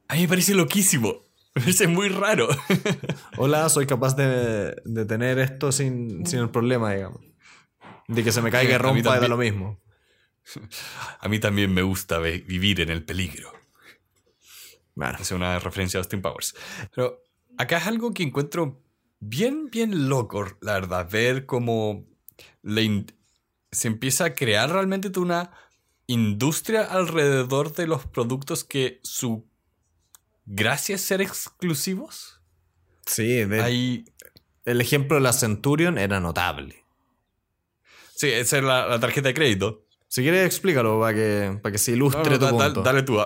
A mí me parece loquísimo. Me parece muy raro. Hola, soy capaz de, tener esto sin, el problema, digamos. De que se me caiga y rompa da lo mismo. A mí también me gusta vivir en el peligro. Bueno. Es una referencia a Austin Powers. Pero acá es algo que encuentro bien, bien loco, la verdad. Ver cómo se empieza a crear realmente una industria alrededor de los productos que su gracia es ser exclusivos. Sí, Hay... el ejemplo de la Centurion era notable. Sí, esa es la, tarjeta de crédito. Si quieres, explícalo para que, para que se ilustre tu punto. Dale tú.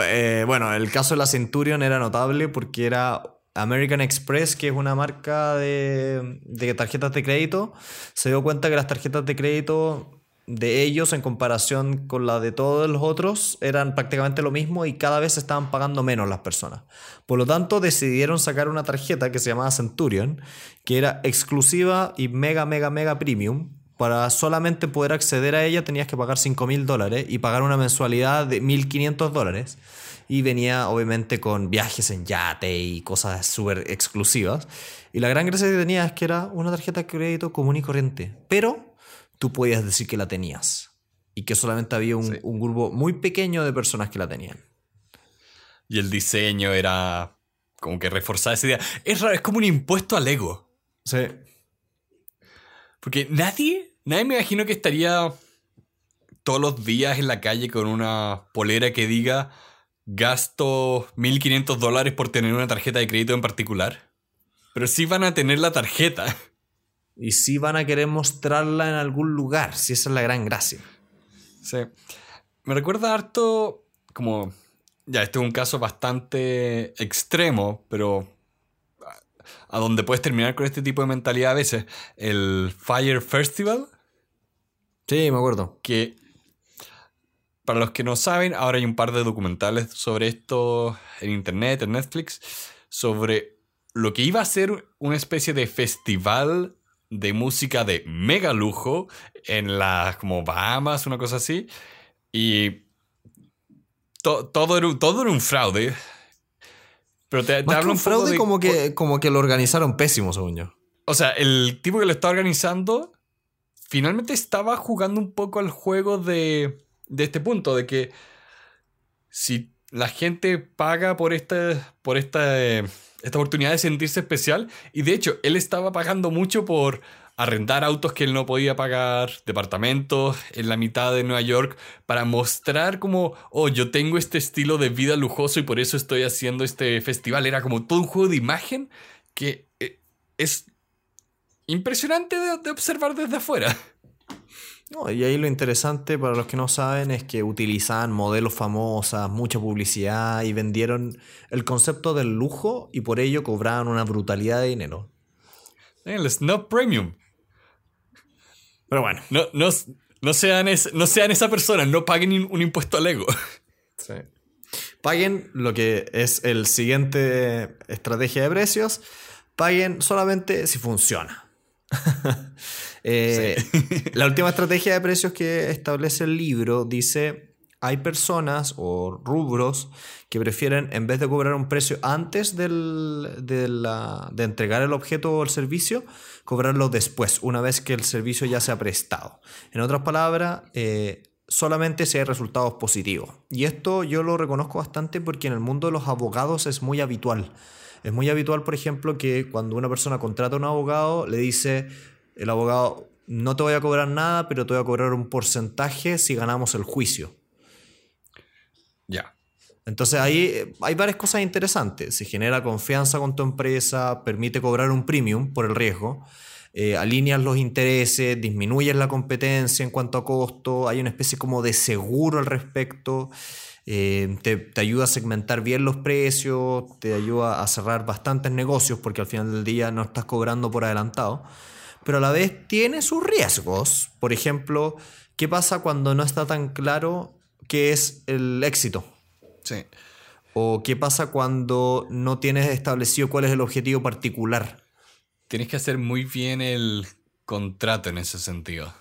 Eh, bueno, el caso de la Centurion era notable porque era American Express, que es una marca de, de, tarjetas de crédito, se dio cuenta que las tarjetas de crédito de ellos en comparación con la de todos los otros eran prácticamente lo mismo y cada vez estaban pagando menos las personas. Por lo tanto, decidieron sacar una tarjeta que se llamaba Centurion, que era exclusiva y mega, mega, mega premium. Para solamente poder acceder a ella tenías que pagar 5 mil dólares y pagar una mensualidad de 1.500 dólares. Y venía obviamente con viajes en yate y cosas súper exclusivas. Y la gran gracia que tenía es que era una tarjeta de crédito común y corriente. Pero tú podías decir que la tenías. Y que solamente había un, grupo muy pequeño de personas que la tenían. Y el diseño era como que reforzaba esa idea. Es raro, es como un impuesto al ego. Sí. Porque nadie, nadie me imagino que estaría todos los días en la calle con una polera que diga gasto 1500 dólares por tener una tarjeta de crédito en particular. Pero sí van a tener la tarjeta. Y sí van a querer mostrarla en algún lugar, si esa es la gran gracia. Sí. Me recuerda harto como... Ya, este es un caso bastante extremo, pero a donde puedes terminar con este tipo de mentalidad a veces. El Fire Festival. Sí, me acuerdo. Que, para los que no saben, ahora hay un par de documentales sobre esto en internet, en Netflix, sobre lo que iba a ser una especie de festival de música de mega lujo en las como Bahamas, una cosa así. Y todo, era, todo era un fraude. Pero te, hablo un fraude como, que, como que lo organizaron pésimo, según yo. O sea, el tipo que lo estaba organizando finalmente estaba jugando un poco al juego de, de este punto, de que si la gente paga por esta, por esta esta oportunidad de sentirse especial. Y de hecho, él estaba pagando mucho por arrendar autos que él no podía pagar, departamentos en la mitad de Nueva York, para mostrar como, oh, yo tengo este estilo de vida lujoso y por eso estoy haciendo este festival. Era como todo un juego de imagen que eh, es impresionante de observar desde afuera y ahí lo interesante para los que no saben es que utilizaban modelos famosas, mucha publicidad y vendieron el concepto del lujo y por ello cobraban una brutalidad de dinero. El Snob Premium. Pero bueno. No, no, no, sean no sean esa persona, no paguen un impuesto al ego. Sí. Paguen lo que es el siguiente estrategia de precios. Paguen solamente si funciona. Eh, la última estrategia de precios que establece el libro dice, hay personas o rubros que prefieren, en vez de cobrar un precio antes de, entregar el objeto o el servicio, cobrarlo después, una vez que el servicio ya se ha prestado. En otras palabras, eh, solamente si hay resultados positivos. Y esto yo lo reconozco bastante porque en el mundo de los abogados es muy habitual. Es muy habitual, por ejemplo, que cuando una persona contrata a un abogado, le dice, el abogado, no te voy a cobrar nada, pero te voy a cobrar un porcentaje si ganamos el juicio. Ya. Entonces ahí eh, hay varias cosas interesantes. Se genera confianza con tu empresa, permite cobrar un premium por el riesgo, eh, alineas los intereses, disminuyes la competencia en cuanto a costo, hay una especie como de seguro al respecto. Eh, te, te, ayuda a segmentar bien los precios, te ayuda a cerrar bastantes negocios porque al final del día no estás cobrando por adelantado pero a la vez tiene sus riesgos. Por ejemplo, ¿qué pasa cuando no está tan claro qué es el éxito? Sí. O qué pasa cuando no tienes establecido cuál es el objetivo particular. Tienes que hacer muy bien el contrato en ese sentido.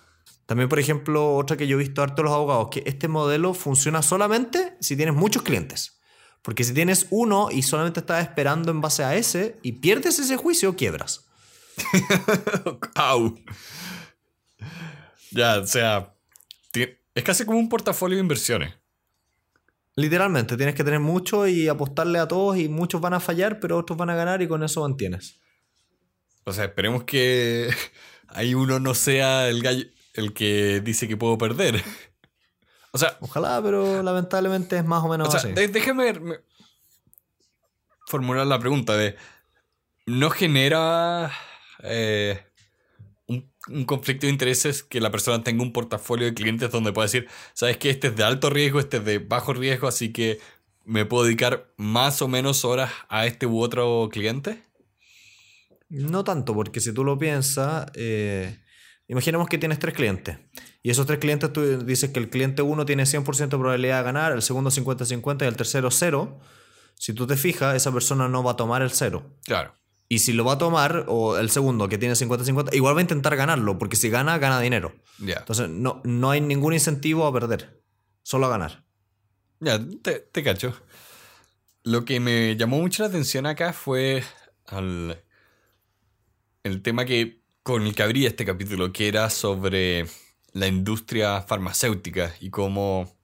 También, por ejemplo, otra que yo he visto harto los abogados, que este modelo funciona solamente si tienes muchos clientes. Porque si tienes uno y solamente estás esperando en base a ese y pierdes ese juicio, quiebras. Au. Ya, o sea, es casi como un portafolio de inversiones. Literalmente, tienes que tener mucho y apostarle a todos y muchos van a fallar, pero otros van a ganar y con eso mantienes. O sea, esperemos que ahí uno no sea el gallo, el que dice que puedo perder. O sea, ojalá, pero lamentablemente es más o menos o sea, déjeme formular la pregunta de ¿no genera eh, un, conflicto de intereses que la persona tenga un portafolio de clientes donde pueda decir, sabes que este es de alto riesgo, este es de bajo riesgo, así que me puedo dedicar más o menos horas a este u otro cliente? No tanto, porque si tú lo piensas, eh, imaginemos que tienes tres clientes. Y esos tres clientes tú dices que el cliente 1 tiene 100% de probabilidad de ganar, el segundo 50-50 y el tercero 0. Si tú te fijas, esa persona no va a tomar el 0. Claro. Y si lo va a tomar, o el segundo que tiene 50-50, igual va a intentar ganarlo, porque si gana, gana dinero. Entonces, no, no hay ningún incentivo a perder, solo a ganar. Ya, te, cacho. Lo que me llamó mucho la atención acá fue al, el tema que con el que abría este capítulo, que era sobre la industria farmacéutica y cómo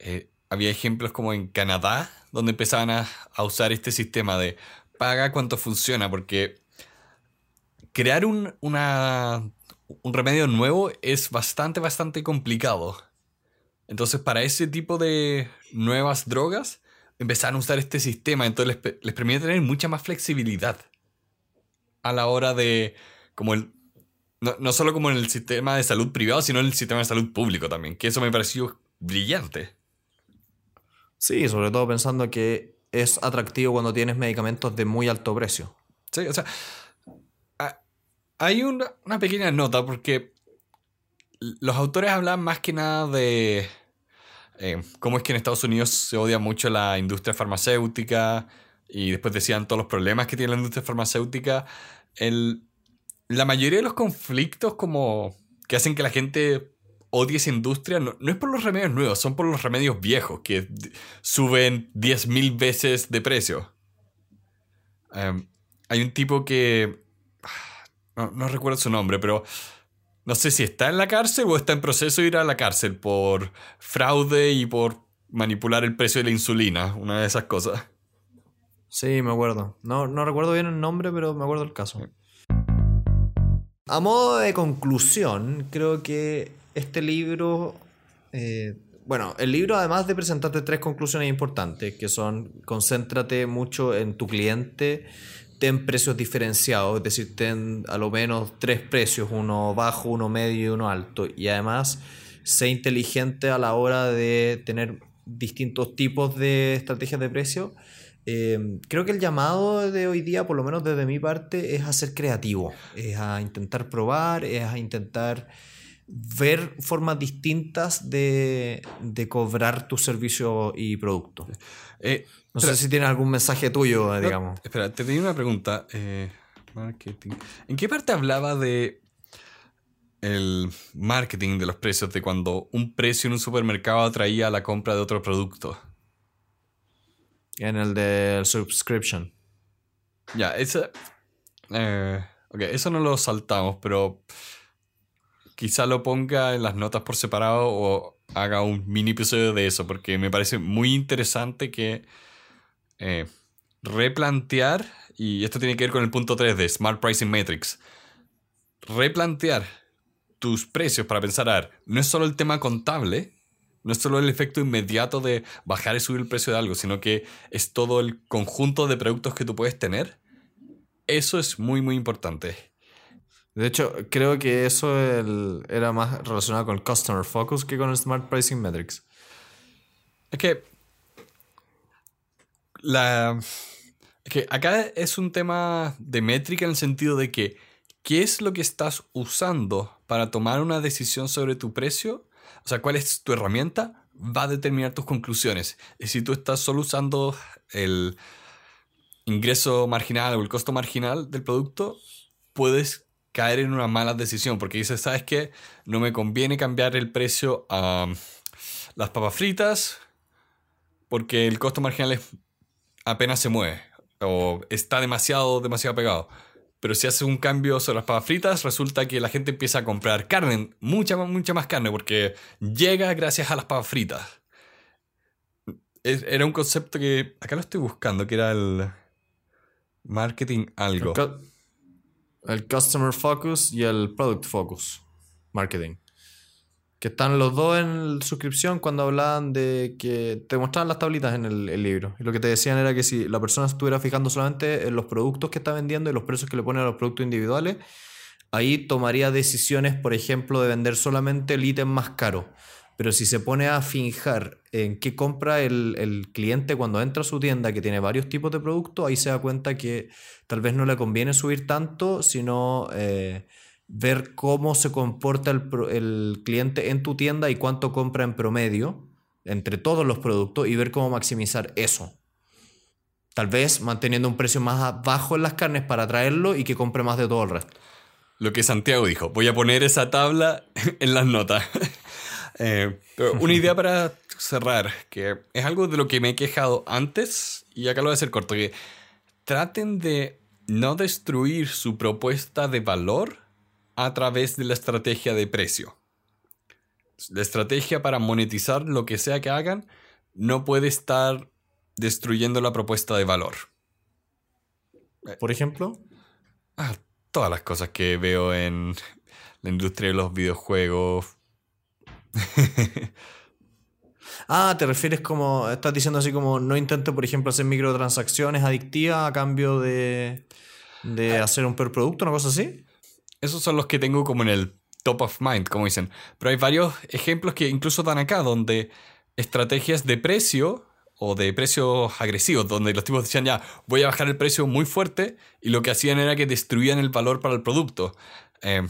eh, había ejemplos como en Canadá, donde empezaban a, a usar este sistema de paga cuánto funciona, porque crear un, una, un remedio nuevo es bastante, bastante complicado. Entonces, para ese tipo de nuevas drogas, empezaron a usar este sistema, entonces les, les permite tener mucha más flexibilidad a la hora de, como el, no, no, solo como en el sistema de salud privado, sino en el sistema de salud público también, que eso me pareció brillante. Sí, sobre todo pensando que es atractivo cuando tienes medicamentos de muy alto precio. Sí, o sea, hay una, pequeña nota porque los autores hablan más que nada de eh, cómo es que en Estados Unidos se odia mucho la industria farmacéutica y después decían todos los problemas que tiene la industria farmacéutica. El, la mayoría de los conflictos como que hacen que la gente odie esa industria no, es por los remedios nuevos, son por los remedios viejos que suben 10.000 veces de precio. Em, hay un tipo que... No, no, recuerdo su nombre, pero no sé si está en la cárcel o está en proceso de ir a la cárcel por fraude y por manipular el precio de la insulina, una de esas cosas. Sí, me acuerdo. No, no recuerdo bien el nombre, pero me acuerdo el caso. A modo de conclusión, creo que este libro, eh, bueno, el libro además de presentarte tres conclusiones importantes, que son concéntrate mucho en tu cliente, ten precios diferenciados, es decir, ten a lo menos tres precios, uno bajo, uno medio y uno alto, y además sé inteligente a la hora de tener distintos tipos de estrategias de precio. Eh, creo que el llamado de hoy día, por lo menos desde mi parte, es a ser creativo, es a intentar probar, es a intentar ver formas distintas de, cobrar tu servicio y producto. Eh, no sé si tienes algún mensaje tuyo, digamos. Espera, te tenía una pregunta. Eh, marketing. ¿En qué parte hablaba de el marketing de los precios, de cuando un precio en un supermercado atraía la compra de otro producto? En el de subscription. Ya, eso... Eh, ok, eso no lo saltamos, pero quizá lo ponga en las notas por separado o haga un mini episodio de eso, porque me parece muy interesante que eh, replantear, y esto tiene que ver con el punto 3 de Smart Pricing Metrics, replantear tus precios para pensar, no es solo el tema contable, no es solo el efecto inmediato de bajar y subir el precio de algo, sino que es todo el conjunto de productos que tú puedes tener. Eso es muy, muy importante. De hecho, creo que eso era más relacionado con el Customer Focus que con el Smart Pricing Metrics. Es que. La. Es que acá es un tema de métrica en el sentido de que. ¿Qué es lo que estás usando para tomar una decisión sobre tu precio? O sea, ¿cuál es tu herramienta? Va a determinar tus conclusiones. Y si tú estás solo usando el ingreso marginal o el costo marginal del producto, puedes caer en una mala decisión porque dices, ¿sabes qué? No me conviene cambiar el precio a las papas fritas porque el costo marginal apenas se mueve o está demasiado, demasiado pegado. Pero si haces un cambio sobre las papas fritas, resulta que la gente empieza a comprar carne, mucha, mucha más carne, porque llega gracias a las papas fritas. Era un concepto que acá lo estoy buscando, que era el marketing algo. El Customer Focus y el Product Focus Marketing. Que están los dos en suscripción cuando hablaban de que te mostraban las tablitas en el, libro. Y lo que te decían era que si la persona estuviera fijando solamente en los productos que está vendiendo y los precios que le ponen a los productos individuales, ahí tomaría decisiones, por ejemplo, de vender solamente el ítem más caro. Pero si se pone a fijar en qué compra el, cliente cuando entra a su tienda, que tiene varios tipos de productos, ahí se da cuenta que tal vez no le conviene subir tanto, sino eh, ver cómo se comporta el, cliente en tu tienda y cuánto compra en promedio entre todos los productos y ver cómo maximizar eso. Tal vez manteniendo un precio más bajo en las carnes para atraerlo y que compre más de todo el resto. Lo que Santiago dijo, voy a poner esa tabla en las notas. Eh, una idea para cerrar, que es algo de lo que me he quejado antes, y acá lo voy a hacer corto, que traten de no destruir su propuesta de valor a través de la estrategia de precio. La estrategia para monetizar lo que sea que hagan no puede estar destruyendo la propuesta de valor. Por ejemplo, ah, todas las cosas que veo en la industria de los videojuegos, ah, te refieres como, estás diciendo así como, no intento, por ejemplo, hacer microtransacciones adictivas a cambio de, de ah. hacer un per producto, una cosa así. Esos son los que tengo como en el top of mind, como dicen. Pero hay varios ejemplos que incluso dan acá, donde estrategias de precio o de precios agresivos, donde los tipos decían ya, voy a bajar el precio muy fuerte, y lo que hacían era que destruían el valor para el producto. Eh,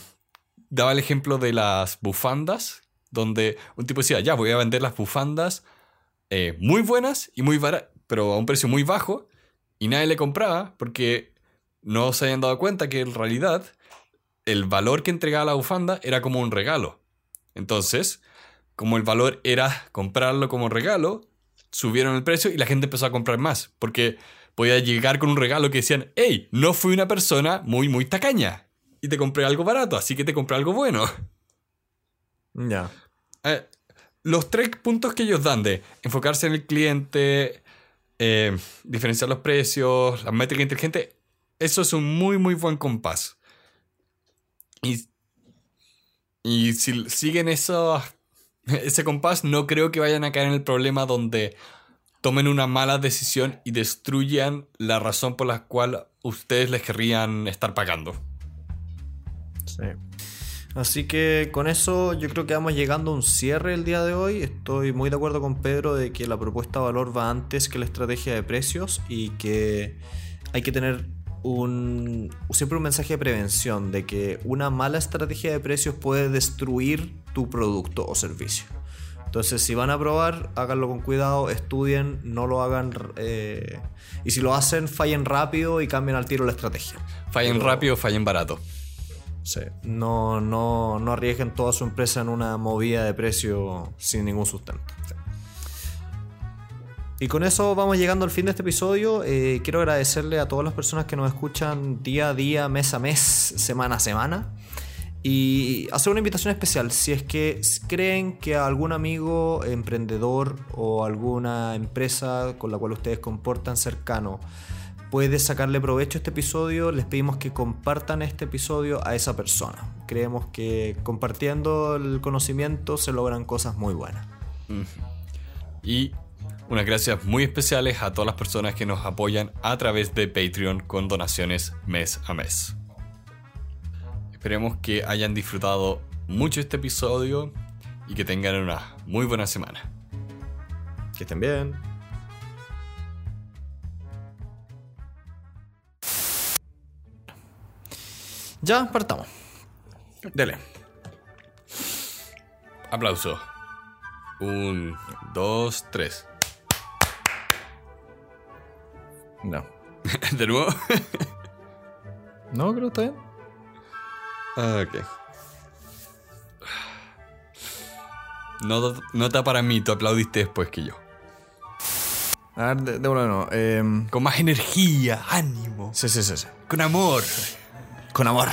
daba el ejemplo de las bufandas, donde un tipo decía, ya voy a vender las bufandas eh, muy buenas y muy baratas, pero a un precio muy bajo, y nadie le compraba porque no se habían dado cuenta que en realidad el valor que entregaba la bufanda era como un regalo. Entonces, como el valor era comprarlo como regalo, subieron el precio y la gente empezó a comprar más, porque podía llegar con un regalo que decían, hey, no fui una persona muy, muy tacaña, y te compré algo barato, así que te compré algo bueno. Ya. Eh, los tres puntos que ellos dan de enfocarse en el cliente, eh, diferenciar los precios, la métrica inteligente, eso es un muy, muy buen compás. Y, y si siguen eso, ese compás, no creo que vayan a caer en el problema donde tomen una mala decisión y destruyan la razón por la cual ustedes les querrían estar pagando. Sí. Así que con eso yo creo que vamos llegando a un cierre el día de hoy. Estoy muy de acuerdo con Pedro de que la propuesta de valor va antes que la estrategia de precios y que hay que tener un, siempre un mensaje de prevención de que una mala estrategia de precios puede destruir tu producto o servicio. Entonces, si van a probar, háganlo con cuidado, estudien, no lo hagan. Eh, y si lo hacen, fallen rápido y cambien al tiro la estrategia. Fallen rápido, fallen barato. No, no, no arriesguen toda su empresa en una movida de precio sin ningún sustento. Y con eso vamos llegando al fin de este episodio. Eh, quiero agradecerle a todas las personas que nos escuchan día a día, mes a mes, semana a semana. Y hacer una invitación especial. Si es que creen que algún amigo emprendedor o alguna empresa con la cual ustedes comportan cercano puede sacarle provecho a este episodio, les pedimos que compartan este episodio a esa persona. Creemos que compartiendo el conocimiento se logran cosas muy buenas. Y unas gracias muy especiales a todas las personas que nos apoyan a través de Patreon con donaciones mes a mes. Esperemos que hayan disfrutado mucho este episodio y que tengan una muy buena semana. Que estén bien. Ya, partamos. Dele. Aplauso. Un, dos, tres. No. ¿De nuevo? no, creo que está bien. Ah, ok. Nota para mí, tú aplaudiste después que yo. A ver, de, de nuevo. Eh... Con más energía, ánimo. Sí, sí, sí, sí. Con amor con amor.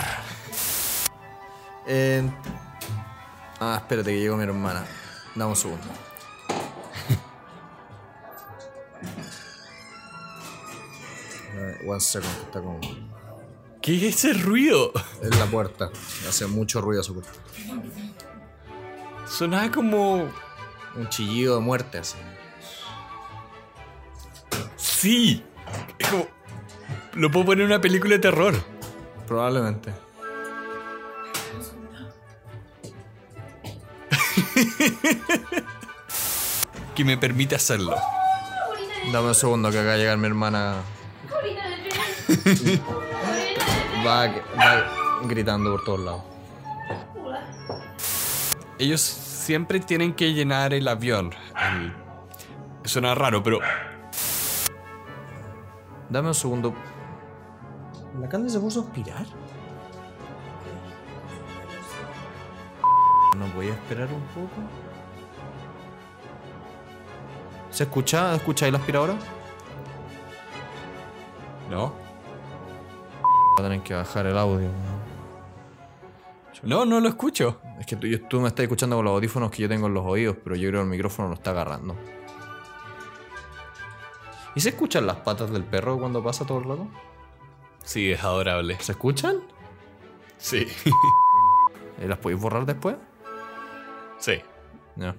Eh... Ah, espérate que llegó mi hermana. Dame un segundo. One second, está como. ¿Qué es ese ruido? Es la puerta. Hace mucho ruido su puerta. Sonaba como. Un chillido de muerte así. Sí. Es como. Lo puedo poner en una película de terror. Probablemente. que me permite hacerlo. Dame un segundo que acá a llegar mi hermana. va, va gritando por todos lados. Ellos siempre tienen que llenar el avión. Suena raro, pero. Dame un segundo. ¿La Candy se puso a aspirar? ¿No voy a esperar un poco? ¿Se escucha? ¿Escucháis la aspiradora? No. Va a tener que bajar el audio. No, no lo escucho. Es que tú, tú me estás escuchando con los audífonos que yo tengo en los oídos, pero yo creo que el micrófono lo está agarrando. ¿Y se escuchan las patas del perro cuando pasa todo el rato? Sí, es adorable. ¿Se escuchan? Sí. ¿Las podéis borrar después? Sí. No.